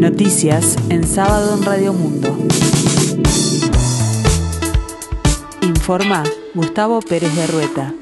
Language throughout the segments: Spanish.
Noticias en sábado en Radio Mundo. Informa Gustavo Pérez de Rueta.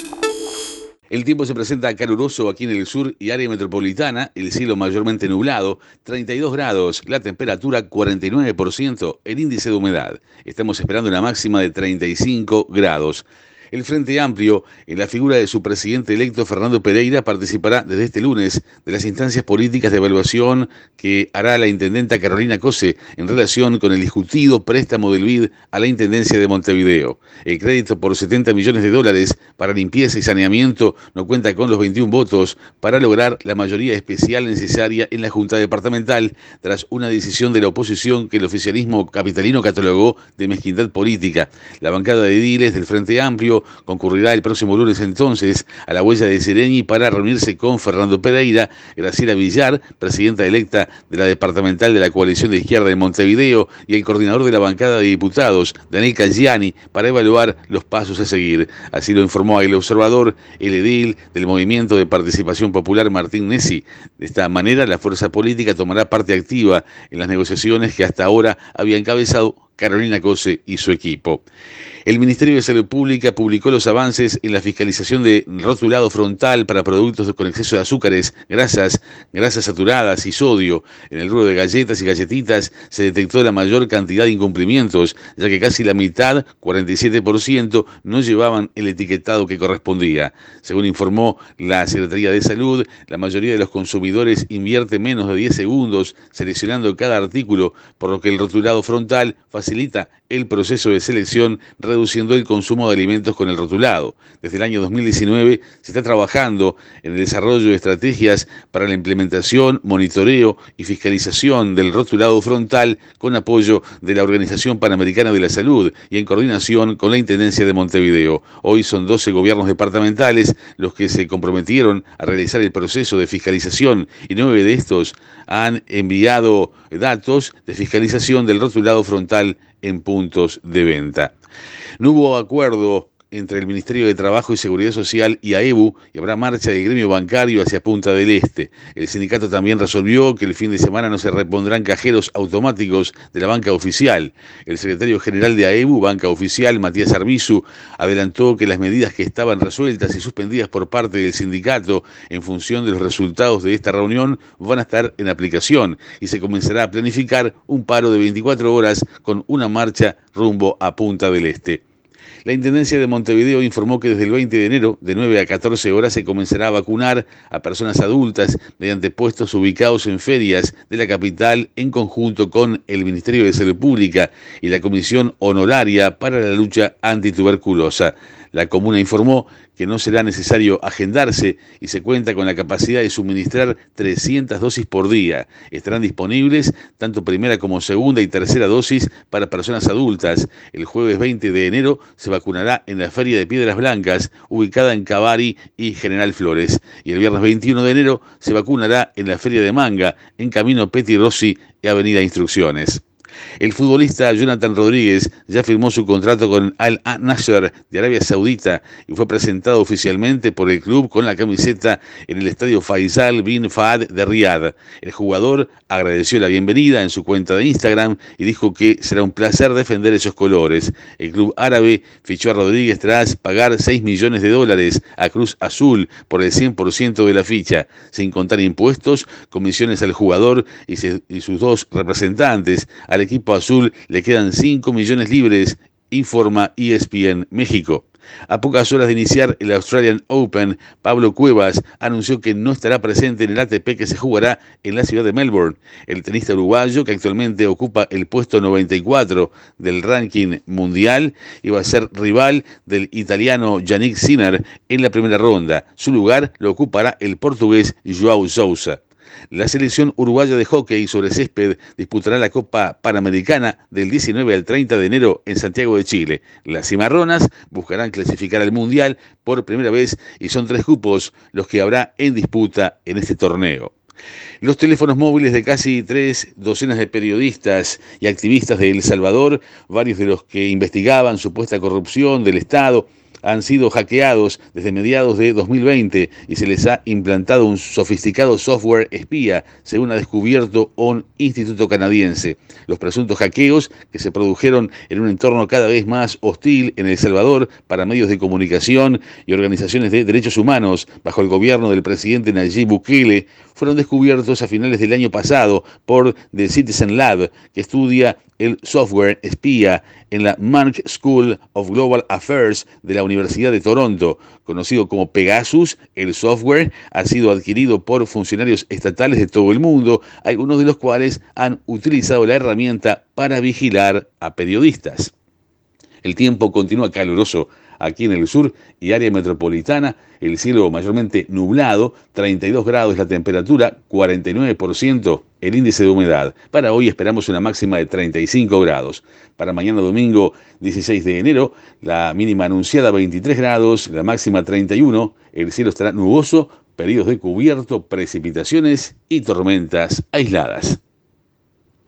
El tiempo se presenta caluroso aquí en el sur y área metropolitana, el cielo mayormente nublado, 32 grados, la temperatura 49%, el índice de humedad. Estamos esperando una máxima de 35 grados. El Frente Amplio, en la figura de su presidente electo Fernando Pereira, participará desde este lunes de las instancias políticas de evaluación que hará la intendenta Carolina Cose en relación con el discutido préstamo del BID a la Intendencia de Montevideo. El crédito por 70 millones de dólares para limpieza y saneamiento no cuenta con los 21 votos para lograr la mayoría especial necesaria en la Junta Departamental tras una decisión de la oposición que el oficialismo capitalino catalogó de mezquindad política. La bancada de ediles del Frente Amplio concurrirá el próximo lunes entonces a la huella de Sereni para reunirse con Fernando Pereira, Graciela Villar, presidenta electa de la departamental de la coalición de izquierda de Montevideo, y el coordinador de la bancada de diputados, Daniel Cagliani, para evaluar los pasos a seguir. Así lo informó el observador, el edil del Movimiento de Participación Popular Martín Nessi. De esta manera, la fuerza política tomará parte activa en las negociaciones que hasta ahora había encabezado Carolina Cose y su equipo. El Ministerio de Salud Pública publicó los avances en la fiscalización de rotulado frontal para productos con exceso de azúcares, grasas, grasas saturadas y sodio. En el rubro de galletas y galletitas se detectó la mayor cantidad de incumplimientos, ya que casi la mitad, 47%, no llevaban el etiquetado que correspondía. Según informó la Secretaría de Salud, la mayoría de los consumidores invierte menos de 10 segundos seleccionando cada artículo, por lo que el rotulado frontal facilita el proceso de selección reduciendo el consumo de alimentos con el rotulado. Desde el año 2019 se está trabajando en el desarrollo de estrategias para la implementación, monitoreo y fiscalización del rotulado frontal con apoyo de la Organización Panamericana de la Salud y en coordinación con la Intendencia de Montevideo. Hoy son 12 gobiernos departamentales los que se comprometieron a realizar el proceso de fiscalización y nueve de estos han enviado datos de fiscalización del rotulado frontal en puntos de venta. No hubo acuerdo entre el Ministerio de Trabajo y Seguridad Social y AEBU y habrá marcha del gremio bancario hacia Punta del Este. El sindicato también resolvió que el fin de semana no se repondrán cajeros automáticos de la banca oficial. El secretario general de AEBU, Banca Oficial, Matías Arbizu, adelantó que las medidas que estaban resueltas y suspendidas por parte del sindicato en función de los resultados de esta reunión van a estar en aplicación y se comenzará a planificar un paro de 24 horas con una marcha rumbo a Punta del Este. La Intendencia de Montevideo informó que desde el 20 de enero, de 9 a 14 horas, se comenzará a vacunar a personas adultas mediante puestos ubicados en ferias de la capital en conjunto con el Ministerio de Salud Pública y la Comisión Honoraria para la Lucha Antituberculosa. La comuna informó que no será necesario agendarse y se cuenta con la capacidad de suministrar 300 dosis por día. Estarán disponibles tanto primera como segunda y tercera dosis para personas adultas. El jueves 20 de enero se vacunará en la Feria de Piedras Blancas, ubicada en Cavari y General Flores. Y el viernes 21 de enero se vacunará en la Feria de Manga, en Camino Peti Rossi y Avenida Instrucciones. El futbolista Jonathan Rodríguez ya firmó su contrato con Al Nasser de Arabia Saudita y fue presentado oficialmente por el club con la camiseta en el estadio Faisal bin Fahd de Riyadh. El jugador agradeció la bienvenida en su cuenta de Instagram y dijo que será un placer defender esos colores. El club árabe fichó a Rodríguez tras pagar 6 millones de dólares a Cruz Azul por el 100% de la ficha, sin contar impuestos, comisiones al jugador y, sus dos representantes. Equipo azul le quedan 5 millones libres, informa ESPN México. A pocas horas de iniciar el Australian Open, Pablo Cuevas anunció que no estará presente en el ATP que se jugará en la ciudad de Melbourne. El tenista uruguayo, que actualmente ocupa el puesto 94 del ranking mundial, iba a ser rival del italiano Yannick Sinner en la primera ronda. Su lugar lo ocupará el portugués Joao Sousa. La selección uruguaya de hockey sobre césped disputará la Copa Panamericana del 19 al 30 de enero en Santiago de Chile. Las cimarronas buscarán clasificar al Mundial por primera vez y son tres cupos los que habrá en disputa en este torneo. Los teléfonos móviles de casi tres docenas de periodistas y activistas de El Salvador, varios de los que investigaban supuesta corrupción del Estado, han sido hackeados desde mediados de 2020 y se les ha implantado un sofisticado software espía, según ha descubierto un instituto canadiense. Los presuntos hackeos que se produjeron en un entorno cada vez más hostil en El Salvador para medios de comunicación y organizaciones de derechos humanos bajo el gobierno del presidente Nayib Bukele fueron descubiertos a finales del año pasado por The Citizen Lab, que estudia el software espía en la Mark School of Global Affairs de la Universidad de Toronto. Conocido como Pegasus, el software ha sido adquirido por funcionarios estatales de todo el mundo, algunos de los cuales han utilizado la herramienta para vigilar a periodistas. El tiempo continúa caluroso aquí en el sur y área metropolitana, el cielo mayormente nublado, 32 grados la temperatura, 49% el índice de humedad. Para hoy esperamos una máxima de 35 grados. Para mañana domingo 16 de enero, la mínima anunciada 23 grados, la máxima 31, el cielo estará nuboso, periodos de cubierto, precipitaciones y tormentas aisladas.